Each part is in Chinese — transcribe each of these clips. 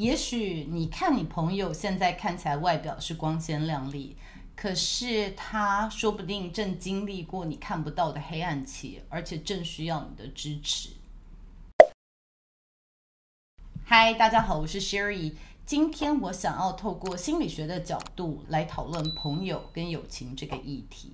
也许你看你朋友现在看起来外表是光鲜亮丽，可是他说不定正经历过你看不到的黑暗期，而且正需要你的支持。嗨，大家好，我是 Sherry。今天我想要透过心理学的角度来讨论朋友跟友情这个议题。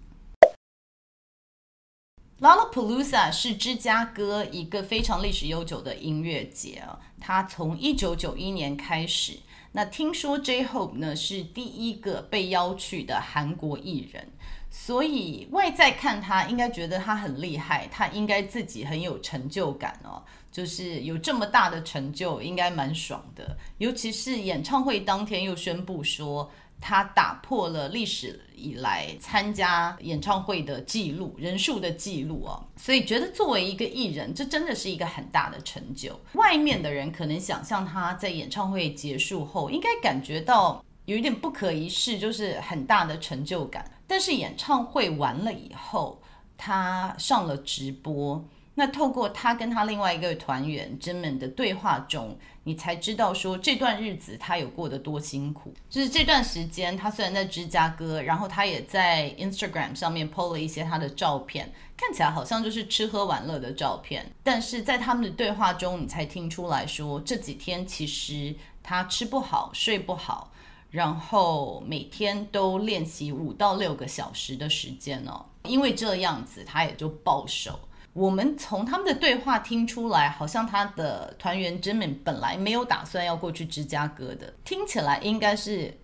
Lollapalooza 是芝加哥一个非常历史悠久的音乐节啊，它从一九九一年开始。那听说 J-Hope 呢是第一个被邀去的韩国艺人，所以外在看他应该觉得他很厉害，他应该自己很有成就感哦，就是有这么大的成就，应该蛮爽的。尤其是演唱会当天又宣布说。他打破了历史以来参加演唱会的记录，人数的记录哦，所以觉得作为一个艺人，这真的是一个很大的成就。外面的人可能想象他在演唱会结束后，应该感觉到有一点不可一世，就是很大的成就感。但是演唱会完了以后，他上了直播。那透过他跟他另外一个团员 Jimin 的对话中，你才知道说这段日子他有过得多辛苦。就是这段时间，他虽然在芝加哥，然后他也在 Instagram 上面 po 了一些他的照片，看起来好像就是吃喝玩乐的照片。但是在他们的对话中，你才听出来说这几天其实他吃不好、睡不好，然后每天都练习五到六个小时的时间哦。因为这样子，他也就暴瘦。我们从他们的对话听出来，好像他的团员 Jimin 本来没有打算要过去芝加哥的，听起来应该是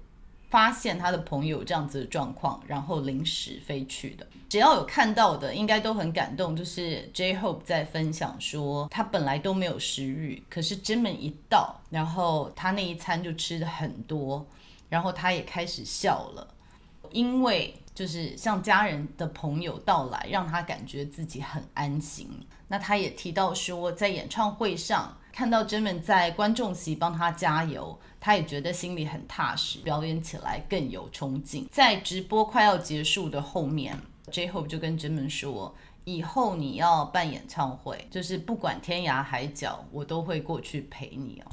发现他的朋友这样子的状况，然后临时飞去的。只要有看到的，应该都很感动。就是 J-Hope 在分享说，他本来都没有食欲，可是 Jimin 一到，然后他那一餐就吃的很多，然后他也开始笑了，因为。就是像家人的朋友到来，让他感觉自己很安心。那他也提到说，在演唱会上看到 Jimin 在观众席帮他加油，他也觉得心里很踏实，表演起来更有冲劲。在直播快要结束的后面，J-Hope 就跟 Jimin 说：“以后你要办演唱会，就是不管天涯海角，我都会过去陪你哦。”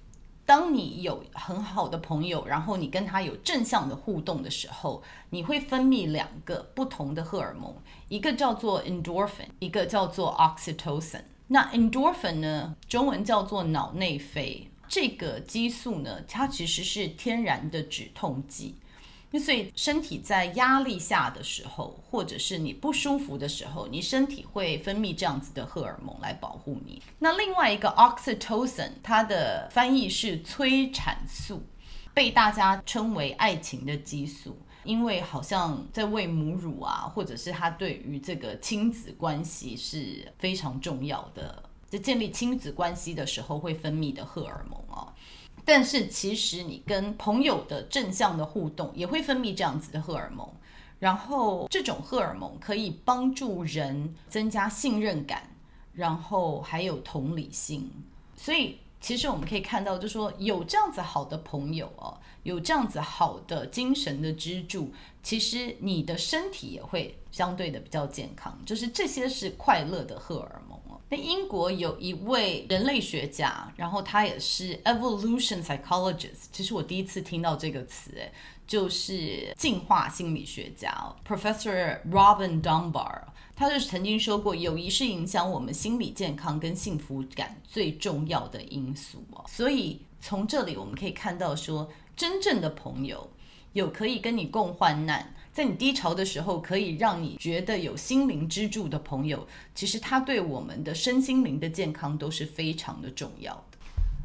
当你有很好的朋友，然后你跟他有正向的互动的时候，你会分泌两个不同的荷尔蒙，一个叫做 endorphin，一个叫做 oxytocin。那 endorphin 呢，中文叫做脑内啡，这个激素呢，它其实是天然的止痛剂。所以，身体在压力下的时候，或者是你不舒服的时候，你身体会分泌这样子的荷尔蒙来保护你。那另外一个 oxytocin，它的翻译是催产素，被大家称为爱情的激素，因为好像在喂母乳啊，或者是它对于这个亲子关系是非常重要的，在建立亲子关系的时候会分泌的荷尔蒙哦。但是其实你跟朋友的正向的互动也会分泌这样子的荷尔蒙，然后这种荷尔蒙可以帮助人增加信任感，然后还有同理心。所以其实我们可以看到，就说有这样子好的朋友哦，有这样子好的精神的支柱，其实你的身体也会相对的比较健康。就是这些是快乐的荷尔蒙。那英国有一位人类学家，然后他也是 evolution psychologist，其实我第一次听到这个词，哎，就是进化心理学家，Professor Robin Dunbar，他就曾经说过，友谊是影响我们心理健康跟幸福感最重要的因素哦。所以从这里我们可以看到说，说真正的朋友有可以跟你共患难。在你低潮的时候，可以让你觉得有心灵支柱的朋友，其实他对我们的身心灵的健康都是非常的重要的。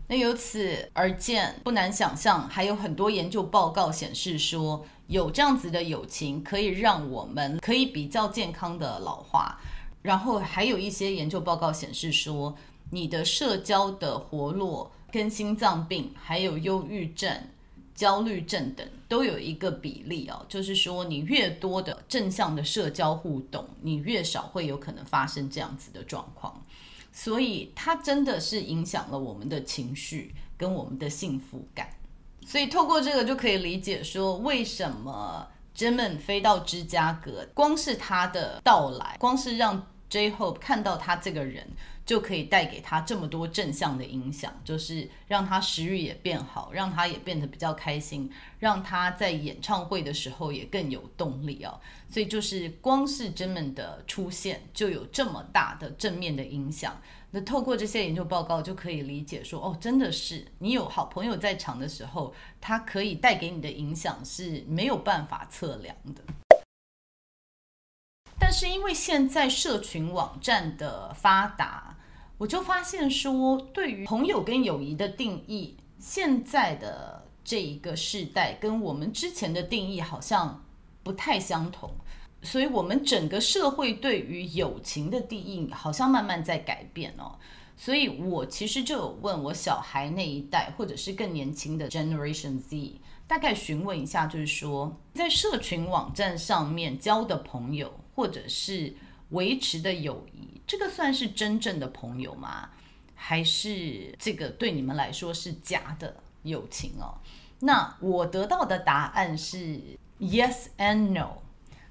那由此而见，不难想象，还有很多研究报告显示说，有这样子的友情可以让我们可以比较健康的老化。然后还有一些研究报告显示说，你的社交的活络跟心脏病、还有忧郁症、焦虑症等都有一个比例哦，就是说你越多的正向的社交互动，你越少会有可能发生这样子的状况。所以它真的是影响了我们的情绪跟我们的幸福感。所以透过这个就可以理解说，为什么 Jimin 飞到芝加哥，光是他的到来，光是让 J-Hope 看到他这个人。就可以带给他这么多正向的影响，就是让他食欲也变好，让他也变得比较开心，让他在演唱会的时候也更有动力哦。所以就是光是 j i m n 的出现就有这么大的正面的影响。那透过这些研究报告就可以理解说，哦，真的是你有好朋友在场的时候，他可以带给你的影响是没有办法测量的。但是因为现在社群网站的发达。我就发现说，对于朋友跟友谊的定义，现在的这一个世代跟我们之前的定义好像不太相同，所以我们整个社会对于友情的定义好像慢慢在改变哦。所以我其实就有问我小孩那一代，或者是更年轻的 Generation Z，大概询问一下，就是说在社群网站上面交的朋友，或者是维持的友谊。这个算是真正的朋友吗？还是这个对你们来说是假的友情哦？那我得到的答案是 yes and no，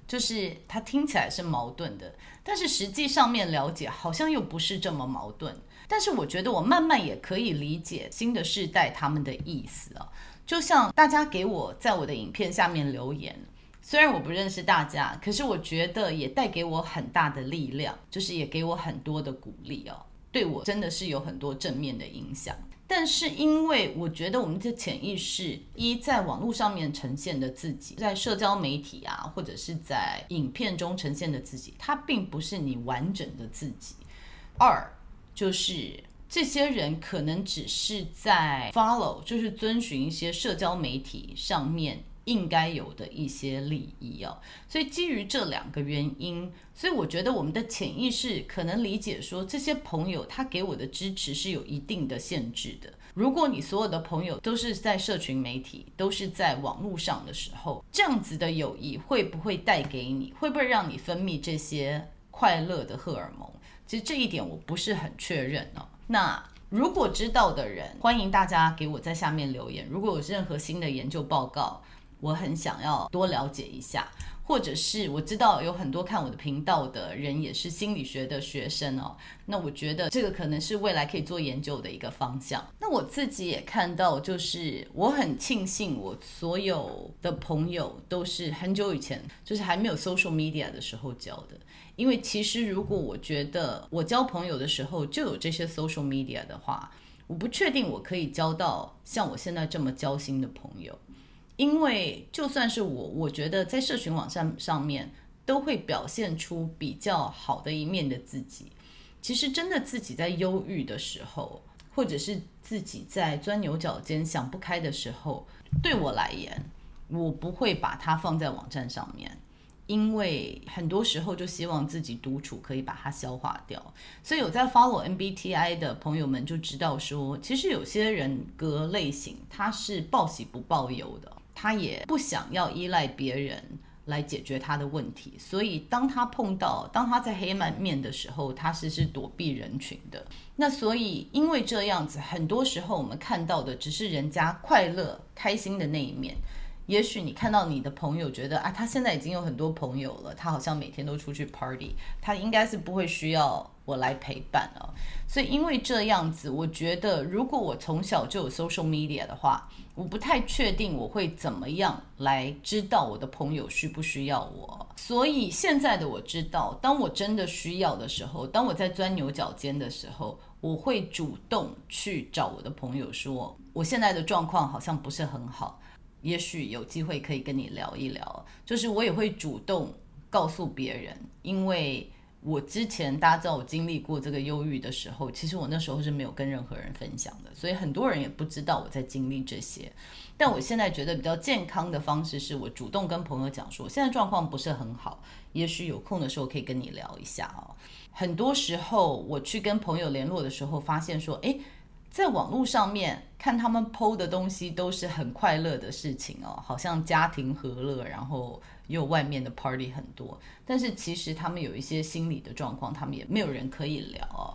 就是它听起来是矛盾的，但是实际上面了解好像又不是这么矛盾。但是我觉得我慢慢也可以理解新的世代他们的意思啊，就像大家给我在我的影片下面留言。虽然我不认识大家，可是我觉得也带给我很大的力量，就是也给我很多的鼓励哦，对我真的是有很多正面的影响。但是因为我觉得我们的潜意识一在网络上面呈现的自己，在社交媒体啊，或者是在影片中呈现的自己，它并不是你完整的自己。二就是这些人可能只是在 follow，就是遵循一些社交媒体上面。应该有的一些利益哦，所以基于这两个原因，所以我觉得我们的潜意识可能理解说，这些朋友他给我的支持是有一定的限制的。如果你所有的朋友都是在社群媒体，都是在网络上的时候，这样子的友谊会不会带给你，会不会让你分泌这些快乐的荷尔蒙？其实这一点我不是很确认哦。那如果知道的人，欢迎大家给我在下面留言。如果有任何新的研究报告，我很想要多了解一下，或者是我知道有很多看我的频道的人也是心理学的学生哦，那我觉得这个可能是未来可以做研究的一个方向。那我自己也看到，就是我很庆幸我所有的朋友都是很久以前，就是还没有 social media 的时候交的，因为其实如果我觉得我交朋友的时候就有这些 social media 的话，我不确定我可以交到像我现在这么交心的朋友。因为就算是我，我觉得在社群网站上面都会表现出比较好的一面的自己。其实真的自己在忧郁的时候，或者是自己在钻牛角尖想不开的时候，对我来言，我不会把它放在网站上面，因为很多时候就希望自己独处可以把它消化掉。所以有在 follow MBTI 的朋友们就知道说，其实有些人格类型他是报喜不报忧的。他也不想要依赖别人来解决他的问题，所以当他碰到，当他在黑暗面的时候，他是是躲避人群的。那所以因为这样子，很多时候我们看到的只是人家快乐、开心的那一面。也许你看到你的朋友觉得啊，他现在已经有很多朋友了，他好像每天都出去 party，他应该是不会需要我来陪伴了。所以因为这样子，我觉得如果我从小就有 social media 的话，我不太确定我会怎么样来知道我的朋友需不需要我。所以现在的我知道，当我真的需要的时候，当我在钻牛角尖的时候，我会主动去找我的朋友说，我现在的状况好像不是很好。也许有机会可以跟你聊一聊，就是我也会主动告诉别人，因为我之前大家知道我经历过这个忧郁的时候，其实我那时候是没有跟任何人分享的，所以很多人也不知道我在经历这些。但我现在觉得比较健康的方式是我主动跟朋友讲说，我现在状况不是很好，也许有空的时候可以跟你聊一下哦。很多时候我去跟朋友联络的时候，发现说，诶，在网络上面看他们 PO 的东西都是很快乐的事情哦，好像家庭和乐，然后。又外面的 party 很多，但是其实他们有一些心理的状况，他们也没有人可以聊哦。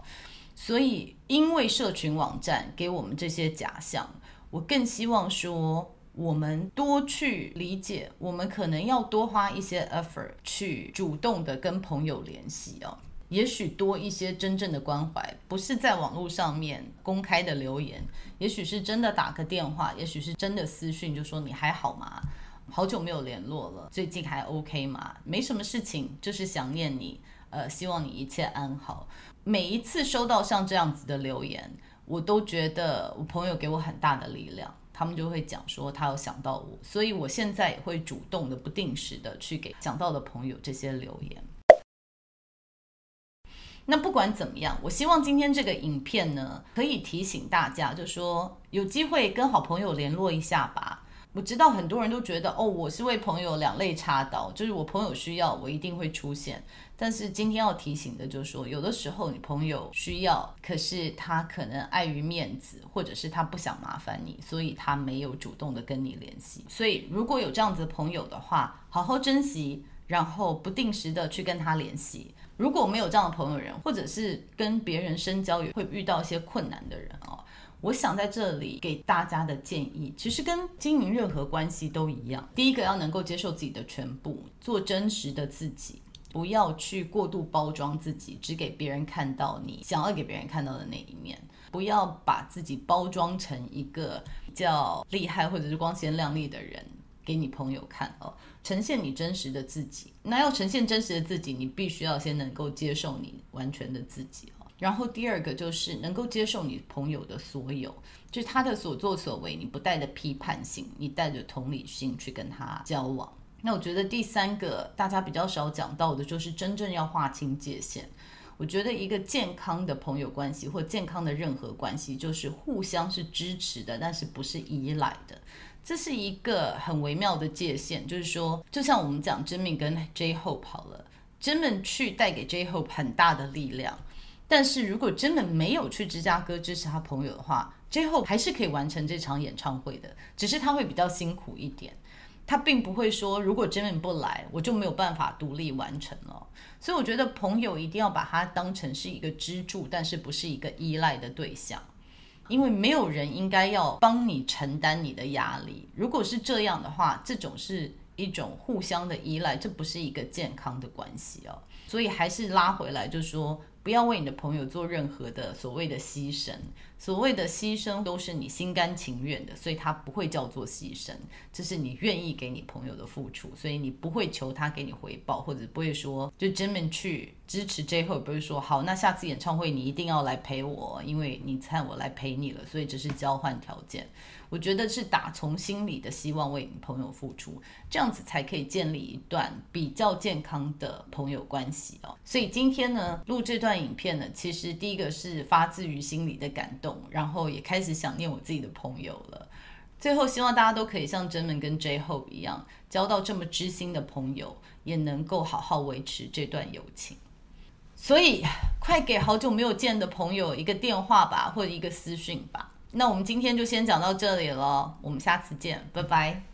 所以，因为社群网站给我们这些假象，我更希望说，我们多去理解，我们可能要多花一些 effort 去主动的跟朋友联系哦。也许多一些真正的关怀，不是在网络上面公开的留言，也许是真的打个电话，也许是真的私讯，就说你还好吗？好久没有联络了，最近还 OK 吗？没什么事情，就是想念你，呃，希望你一切安好。每一次收到像这样子的留言，我都觉得我朋友给我很大的力量，他们就会讲说他有想到我，所以我现在也会主动的、不定时的去给想到的朋友这些留言。那不管怎么样，我希望今天这个影片呢，可以提醒大家，就说有机会跟好朋友联络一下吧。我知道很多人都觉得哦，我是为朋友两肋插刀，就是我朋友需要，我一定会出现。但是今天要提醒的就是说，有的时候你朋友需要，可是他可能碍于面子，或者是他不想麻烦你，所以他没有主动的跟你联系。所以如果有这样子的朋友的话，好好珍惜，然后不定时的去跟他联系。如果没有这样的朋友人，或者是跟别人深交也会遇到一些困难的人哦。我想在这里给大家的建议，其实跟经营任何关系都一样。第一个要能够接受自己的全部，做真实的自己，不要去过度包装自己，只给别人看到你想要给别人看到的那一面。不要把自己包装成一个比较厉害或者是光鲜亮丽的人给你朋友看哦。呈现你真实的自己。那要呈现真实的自己，你必须要先能够接受你完全的自己。然后第二个就是能够接受你朋友的所有，就是他的所作所为，你不带着批判性，你带着同理心去跟他交往。那我觉得第三个大家比较少讲到的，就是真正要划清界限。我觉得一个健康的朋友关系或健康的任何关系，就是互相是支持的，但是不是依赖的。这是一个很微妙的界限，就是说，就像我们讲 Jimin 跟 J-Hope 好了，Jimin 去带给 J-Hope 很大的力量。但是如果 Jimin 没有去芝加哥支持他朋友的话，，J Hope 还是可以完成这场演唱会的，只是他会比较辛苦一点。他并不会说，如果真的不来，我就没有办法独立完成了。所以我觉得朋友一定要把他当成是一个支柱，但是不是一个依赖的对象，因为没有人应该要帮你承担你的压力。如果是这样的话，这种是一种互相的依赖，这不是一个健康的关系哦。所以还是拉回来，就说。不要为你的朋友做任何的所谓的牺牲，所谓的牺牲都是你心甘情愿的，所以它不会叫做牺牲，这是你愿意给你朋友的付出，所以你不会求他给你回报，或者不会说就专门去支持 J-Hope，不会说好，那下次演唱会你一定要来陪我，因为你看我来陪你了，所以这是交换条件。我觉得是打从心里的希望为朋友付出，这样子才可以建立一段比较健康的朋友关系哦。所以今天呢，录这段影片呢，其实第一个是发自于心里的感动，然后也开始想念我自己的朋友了。最后希望大家都可以像真门跟 J 后一样，交到这么知心的朋友，也能够好好维持这段友情。所以快给好久没有见的朋友一个电话吧，或者一个私讯吧。那我们今天就先讲到这里了，我们下次见，拜拜。